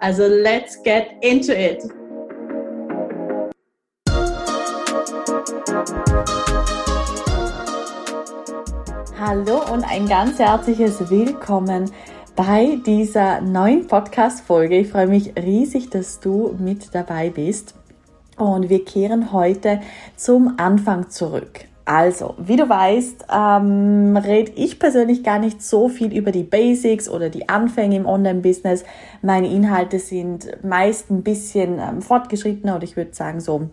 Also let's get into it! Hallo und ein ganz herzliches Willkommen bei dieser neuen Podcast-Folge. Ich freue mich riesig, dass du mit dabei bist. Und wir kehren heute zum Anfang zurück. Also, wie du weißt, ähm, rede ich persönlich gar nicht so viel über die Basics oder die Anfänge im Online-Business. Meine Inhalte sind meist ein bisschen ähm, fortgeschrittener oder ich würde sagen so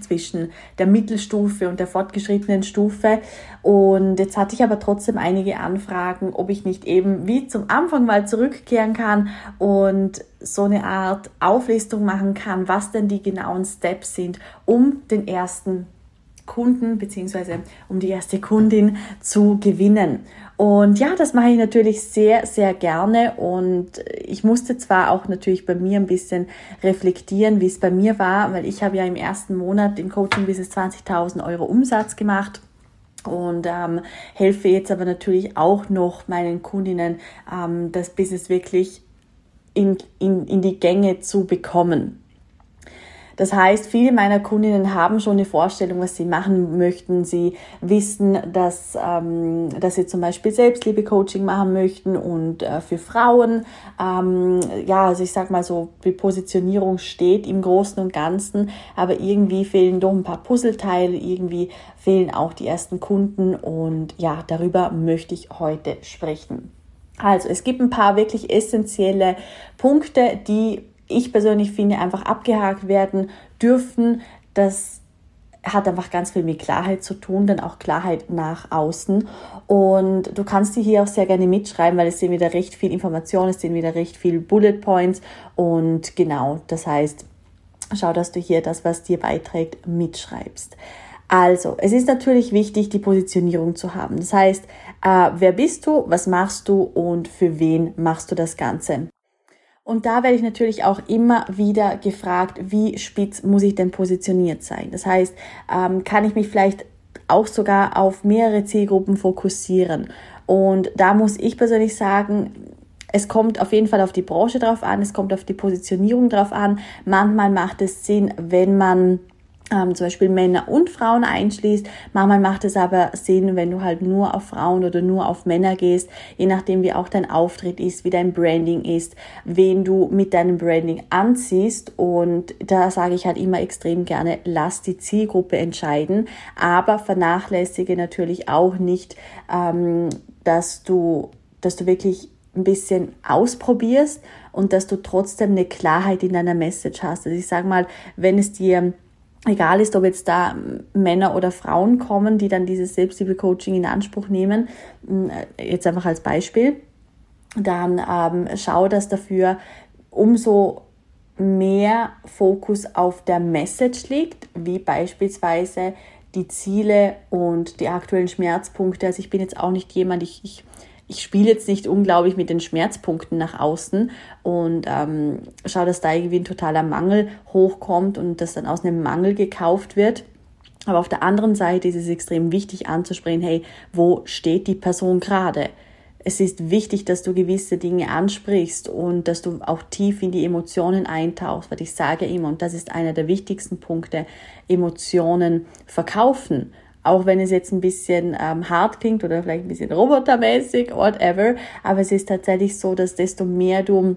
zwischen der Mittelstufe und der fortgeschrittenen Stufe. Und jetzt hatte ich aber trotzdem einige Anfragen, ob ich nicht eben wie zum Anfang mal zurückkehren kann und so eine Art Auflistung machen kann, was denn die genauen Steps sind, um den ersten Kunden beziehungsweise um die erste Kundin zu gewinnen. Und ja, das mache ich natürlich sehr, sehr gerne. Und ich musste zwar auch natürlich bei mir ein bisschen reflektieren, wie es bei mir war, weil ich habe ja im ersten Monat im Coaching bis 20.000 Euro Umsatz gemacht und ähm, helfe jetzt aber natürlich auch noch meinen Kundinnen, ähm, das Business wirklich in, in, in die Gänge zu bekommen. Das heißt, viele meiner Kundinnen haben schon eine Vorstellung, was sie machen möchten. Sie wissen, dass, ähm, dass sie zum Beispiel Selbstliebe-Coaching machen möchten und äh, für Frauen. Ähm, ja, also ich sag mal so, die Positionierung steht im Großen und Ganzen, aber irgendwie fehlen doch ein paar Puzzleteile, irgendwie fehlen auch die ersten Kunden und ja, darüber möchte ich heute sprechen. Also, es gibt ein paar wirklich essentielle Punkte, die ich persönlich finde, einfach abgehakt werden dürfen. Das hat einfach ganz viel mit Klarheit zu tun, dann auch Klarheit nach außen. Und du kannst die hier auch sehr gerne mitschreiben, weil es sind wieder recht viel Informationen, es sind wieder recht viel Bullet Points. Und genau, das heißt, schau, dass du hier das, was dir beiträgt, mitschreibst. Also, es ist natürlich wichtig, die Positionierung zu haben. Das heißt, äh, wer bist du, was machst du und für wen machst du das Ganze? Und da werde ich natürlich auch immer wieder gefragt, wie spitz muss ich denn positioniert sein? Das heißt, ähm, kann ich mich vielleicht auch sogar auf mehrere Zielgruppen fokussieren? Und da muss ich persönlich sagen, es kommt auf jeden Fall auf die Branche drauf an, es kommt auf die Positionierung drauf an. Manchmal macht es Sinn, wenn man ähm, zum Beispiel Männer und Frauen einschließt. Manchmal macht es aber Sinn, wenn du halt nur auf Frauen oder nur auf Männer gehst, je nachdem wie auch dein Auftritt ist, wie dein Branding ist, wen du mit deinem Branding anziehst. Und da sage ich halt immer extrem gerne, lass die Zielgruppe entscheiden, aber vernachlässige natürlich auch nicht, ähm, dass du, dass du wirklich ein bisschen ausprobierst und dass du trotzdem eine Klarheit in deiner Message hast. Also ich sage mal, wenn es dir egal ist, ob jetzt da Männer oder Frauen kommen, die dann dieses Selbstliebe-Coaching in Anspruch nehmen, äh, jetzt einfach als Beispiel, dann ähm, schau, dass dafür umso mehr Fokus auf der Message liegt, wie beispielsweise die Ziele und die aktuellen Schmerzpunkte. Also ich bin jetzt auch nicht jemand, ich, ich ich spiele jetzt nicht unglaublich mit den Schmerzpunkten nach außen und ähm, schaue, dass da irgendwie ein totaler Mangel hochkommt und das dann aus einem Mangel gekauft wird. Aber auf der anderen Seite ist es extrem wichtig anzusprechen, hey, wo steht die Person gerade? Es ist wichtig, dass du gewisse Dinge ansprichst und dass du auch tief in die Emotionen eintauchst, weil ich sage immer, und das ist einer der wichtigsten Punkte, Emotionen verkaufen auch wenn es jetzt ein bisschen ähm, hart klingt oder vielleicht ein bisschen robotermäßig, whatever. Aber es ist tatsächlich so, dass desto mehr du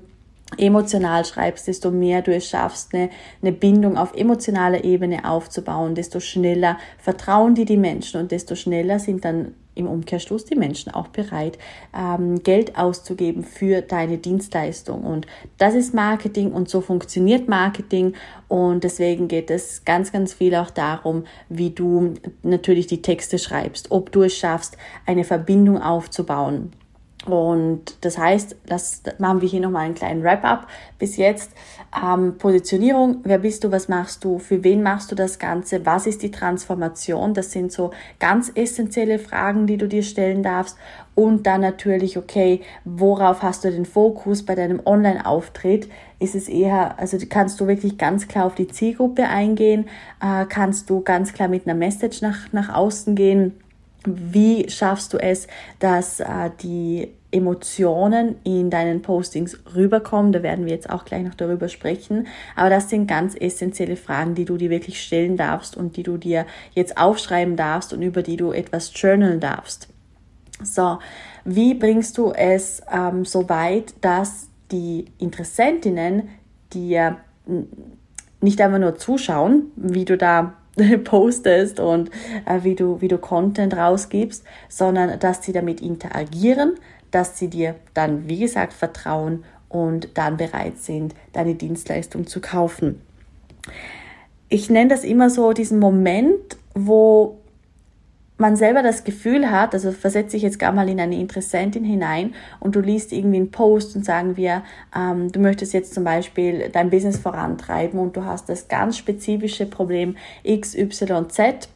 emotional schreibst, desto mehr du es schaffst, eine, eine Bindung auf emotionaler Ebene aufzubauen, desto schneller vertrauen dir die Menschen und desto schneller sind dann im Umkehrschluss die Menschen auch bereit, ähm, Geld auszugeben für deine Dienstleistung. Und das ist Marketing und so funktioniert Marketing. Und deswegen geht es ganz, ganz viel auch darum, wie du natürlich die Texte schreibst, ob du es schaffst, eine Verbindung aufzubauen Und das heißt, das machen wir hier nochmal einen kleinen Wrap-up. Bis jetzt. Ähm, Positionierung, wer bist du, was machst du, für wen machst du das Ganze, was ist die Transformation, das sind so ganz essentielle Fragen, die du dir stellen darfst. Und dann natürlich, okay, worauf hast du den Fokus? Bei deinem Online-Auftritt? Ist es eher, also kannst du wirklich ganz klar auf die Zielgruppe eingehen, äh, kannst du ganz klar mit einer Message nach, nach außen gehen, wie schaffst du es, dass äh, die Emotionen in deinen Postings rüberkommen? Da werden wir jetzt auch gleich noch darüber sprechen. Aber das sind ganz essentielle Fragen, die du dir wirklich stellen darfst und die du dir jetzt aufschreiben darfst und über die du etwas journalen darfst. So, wie bringst du es ähm, so weit, dass die Interessentinnen dir nicht einfach nur zuschauen, wie du da postest und äh, wie, du, wie du Content rausgibst, sondern dass sie damit interagieren, dass sie dir dann, wie gesagt, vertrauen und dann bereit sind, deine Dienstleistung zu kaufen. Ich nenne das immer so diesen Moment, wo man selber das Gefühl hat, also versetze ich jetzt gar mal in eine Interessentin hinein und du liest irgendwie einen Post und sagen wir, ähm, du möchtest jetzt zum Beispiel dein Business vorantreiben und du hast das ganz spezifische Problem X, Y, Z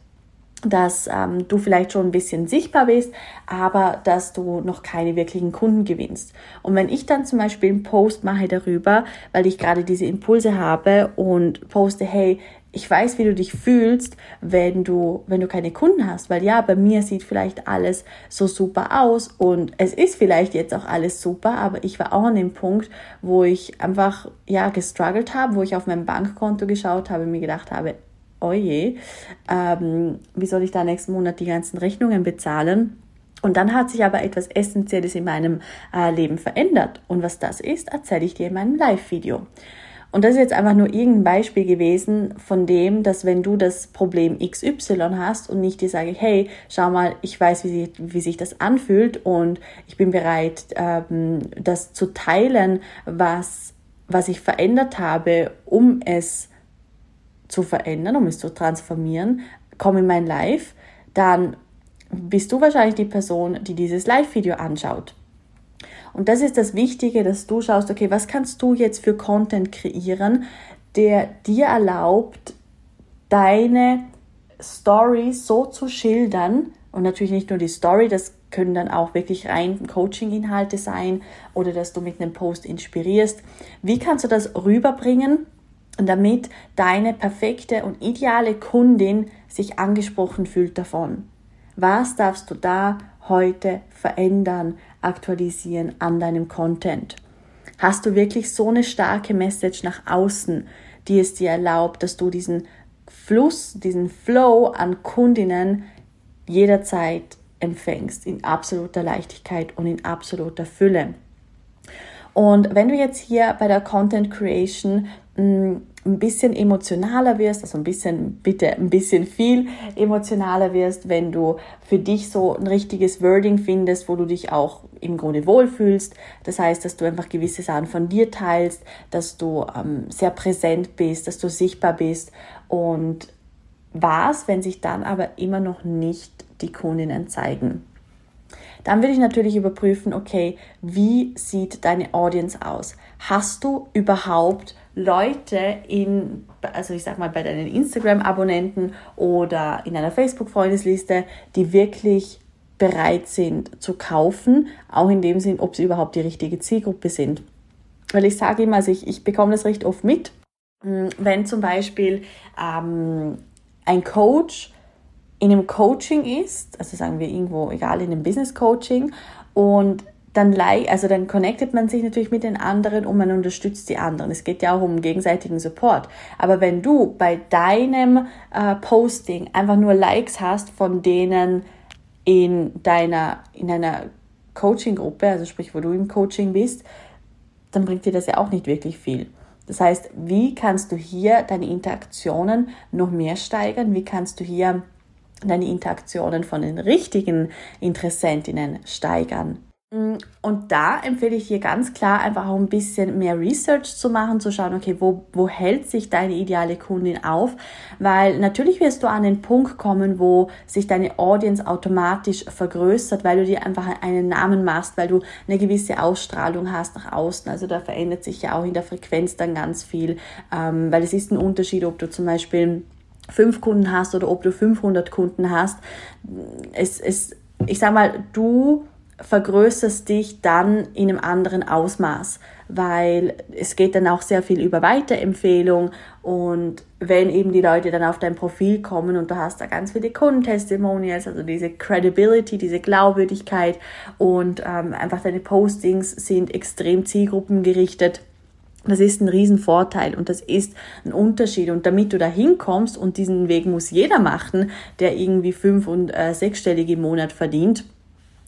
dass ähm, du vielleicht schon ein bisschen sichtbar bist, aber dass du noch keine wirklichen Kunden gewinnst. Und wenn ich dann zum Beispiel einen Post mache darüber, weil ich gerade diese Impulse habe und poste, hey, ich weiß, wie du dich fühlst, wenn du, wenn du keine Kunden hast, weil ja, bei mir sieht vielleicht alles so super aus und es ist vielleicht jetzt auch alles super, aber ich war auch an dem Punkt, wo ich einfach, ja, gestruggelt habe, wo ich auf mein Bankkonto geschaut habe mir gedacht habe, oh je, ähm, wie soll ich da nächsten Monat die ganzen Rechnungen bezahlen? Und dann hat sich aber etwas Essentielles in meinem äh, Leben verändert. Und was das ist, erzähle ich dir in meinem Live-Video. Und das ist jetzt einfach nur irgendein Beispiel gewesen von dem, dass wenn du das Problem XY hast und nicht dir sage, hey, schau mal, ich weiß, wie, sie, wie sich das anfühlt und ich bin bereit, ähm, das zu teilen, was, was ich verändert habe, um es zu verändern, um es zu transformieren, komm in mein Live, dann bist du wahrscheinlich die Person, die dieses Live-Video anschaut. Und das ist das Wichtige, dass du schaust, okay, was kannst du jetzt für Content kreieren, der dir erlaubt, deine Story so zu schildern und natürlich nicht nur die Story, das können dann auch wirklich rein Coaching-Inhalte sein oder dass du mit einem Post inspirierst. Wie kannst du das rüberbringen, damit deine perfekte und ideale Kundin sich angesprochen fühlt davon? Was darfst du da heute verändern? aktualisieren an deinem Content? Hast du wirklich so eine starke Message nach außen, die es dir erlaubt, dass du diesen Fluss, diesen Flow an Kundinnen jederzeit empfängst, in absoluter Leichtigkeit und in absoluter Fülle? Und wenn du jetzt hier bei der Content Creation mm, ein bisschen emotionaler wirst, also ein bisschen, bitte ein bisschen viel emotionaler wirst, wenn du für dich so ein richtiges Wording findest, wo du dich auch im Grunde wohlfühlst. Das heißt, dass du einfach gewisse Sachen von dir teilst, dass du ähm, sehr präsent bist, dass du sichtbar bist und was, wenn sich dann aber immer noch nicht die Kundinnen zeigen. Dann würde ich natürlich überprüfen, okay, wie sieht deine Audience aus? Hast du überhaupt Leute in, also ich sag mal bei deinen Instagram-Abonnenten oder in einer Facebook-Freundesliste, die wirklich bereit sind zu kaufen, auch in dem Sinn, ob sie überhaupt die richtige Zielgruppe sind. Weil ich sage immer, also ich, ich bekomme das recht oft mit, hm, wenn zum Beispiel ähm, ein Coach in einem Coaching ist, also sagen wir irgendwo, egal, in einem Business Coaching und dann, also dann connectet man sich natürlich mit den anderen und man unterstützt die anderen. Es geht ja auch um gegenseitigen Support. Aber wenn du bei deinem äh, Posting einfach nur Likes hast von denen in deiner, in einer Coaching-Gruppe, also sprich, wo du im Coaching bist, dann bringt dir das ja auch nicht wirklich viel. Das heißt, wie kannst du hier deine Interaktionen noch mehr steigern? Wie kannst du hier deine Interaktionen von den richtigen Interessentinnen steigern? Mm, und da empfehle ich dir ganz klar, einfach auch ein bisschen mehr Research zu machen, zu schauen, okay, wo, wo hält sich deine ideale Kundin auf? Weil natürlich wirst du an den Punkt kommen, wo sich deine Audience automatisch vergrößert, weil du dir einfach einen Namen machst, weil du eine gewisse Ausstrahlung hast nach außen. Also da verändert sich ja auch in der Frequenz dann ganz viel, ähm, weil es ist ein Unterschied, ob du zum Beispiel fünf Kunden hast oder ob du 500 Kunden hast. Es, es, ich sag mal, du vergrößerst dich dann in einem anderen Ausmaß, weil es geht dann auch sehr viel über Weiterempfehlung und wenn eben die Leute dann auf dein Profil kommen und du hast da ganz viele Kundentestimonials, also diese Credibility, diese Glaubwürdigkeit und ähm, einfach deine Postings sind extrem zielgruppengerichtet. Das ist ein Riesenvorteil und das ist ein Unterschied. Und damit du da hinkommst, und diesen Weg muss jeder machen, der irgendwie fünf- und äh, sechsstellig im Monat verdient,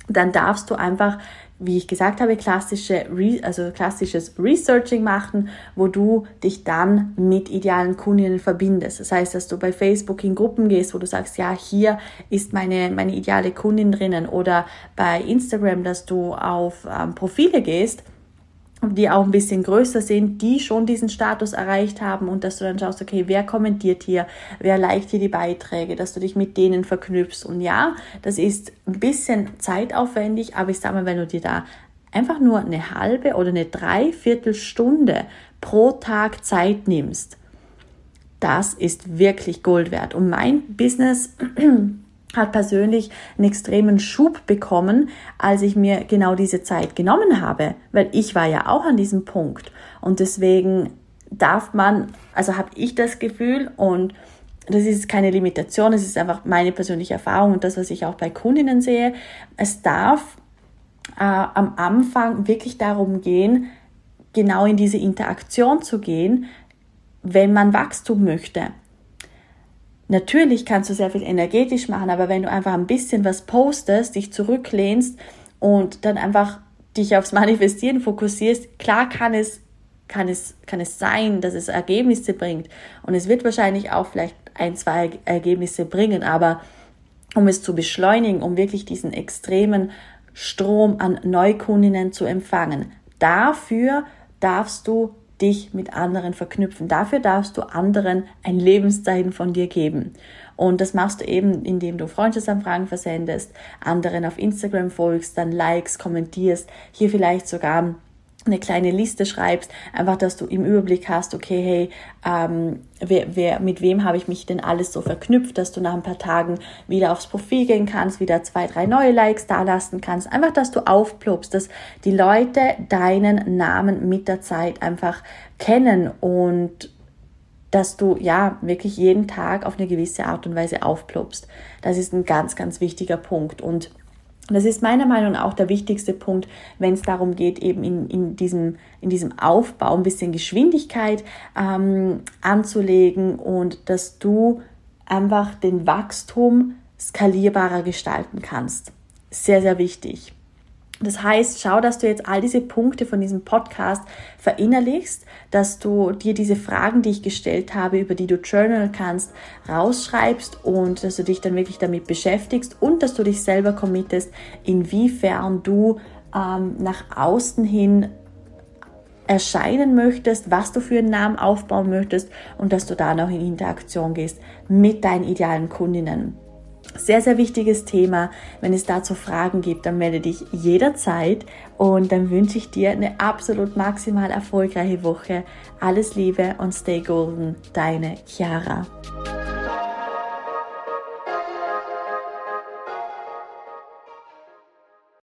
dann darfst du einfach, wie ich gesagt habe, klassische, also klassisches Researching machen, wo du dich dann mit idealen Kundinnen verbindest. Das heißt, dass du bei Facebook in Gruppen gehst, wo du sagst, ja, hier ist meine, meine ideale Kundin drinnen oder bei Instagram, dass du auf ähm, Profile gehst die auch ein bisschen größer sind, die schon diesen Status erreicht haben und dass du dann schaust, okay, wer kommentiert hier, wer liked hier die Beiträge, dass du dich mit denen verknüpfst. Und ja, das ist ein bisschen zeitaufwendig, aber ich sag mal, wenn du dir da einfach nur eine halbe oder eine Dreiviertelstunde pro Tag Zeit nimmst, das ist wirklich Gold wert. Und mein Business hat persönlich einen extremen Schub bekommen, als ich mir genau diese Zeit genommen habe, weil ich war ja auch an diesem Punkt und deswegen darf man, also habe ich das Gefühl und das ist keine Limitation, es ist einfach meine persönliche Erfahrung und das, was ich auch bei Kundinnen sehe. Es darf äh, am Anfang wirklich darum gehen, genau in diese Interaktion zu gehen, wenn man Wachstum möchte. Natürlich kannst du sehr viel energetisch machen, aber wenn du einfach ein bisschen was postest, dich zurücklehnst und dann einfach dich aufs Manifestieren fokussierst, klar kann es, kann es, kann es sein, dass es Ergebnisse bringt. Und es wird wahrscheinlich auch vielleicht ein, zwei Ergebnisse bringen, aber um es zu beschleunigen, um wirklich diesen extremen Strom an Neukundinnen zu empfangen, dafür darfst du dich mit anderen verknüpfen. Dafür darfst du anderen ein Lebenszeichen von dir geben. Und das machst du eben, indem du Freundschaftsanfragen versendest, anderen auf Instagram folgst, dann likes, kommentierst, hier vielleicht sogar eine kleine Liste schreibst, einfach, dass du im Überblick hast, okay, hey, ähm, wer, wer, mit wem habe ich mich denn alles so verknüpft, dass du nach ein paar Tagen wieder aufs Profil gehen kannst, wieder zwei, drei neue Likes da lassen kannst, einfach, dass du aufploppst, dass die Leute deinen Namen mit der Zeit einfach kennen und dass du ja wirklich jeden Tag auf eine gewisse Art und Weise aufploppst. Das ist ein ganz, ganz wichtiger Punkt und das ist meiner Meinung nach auch der wichtigste Punkt, wenn es darum geht, eben in, in, diesem, in diesem Aufbau ein bisschen Geschwindigkeit ähm, anzulegen und dass du einfach den Wachstum skalierbarer gestalten kannst. Sehr, sehr wichtig. Das heißt, schau, dass du jetzt all diese Punkte von diesem Podcast verinnerlichst, dass du dir diese Fragen, die ich gestellt habe, über die du journal kannst, rausschreibst und dass du dich dann wirklich damit beschäftigst und dass du dich selber committest, inwiefern du ähm, nach außen hin erscheinen möchtest, was du für einen Namen aufbauen möchtest und dass du dann auch in Interaktion gehst mit deinen idealen Kundinnen. Sehr, sehr wichtiges Thema. Wenn es dazu Fragen gibt, dann melde dich jederzeit und dann wünsche ich dir eine absolut maximal erfolgreiche Woche. Alles Liebe und stay golden, deine Chiara.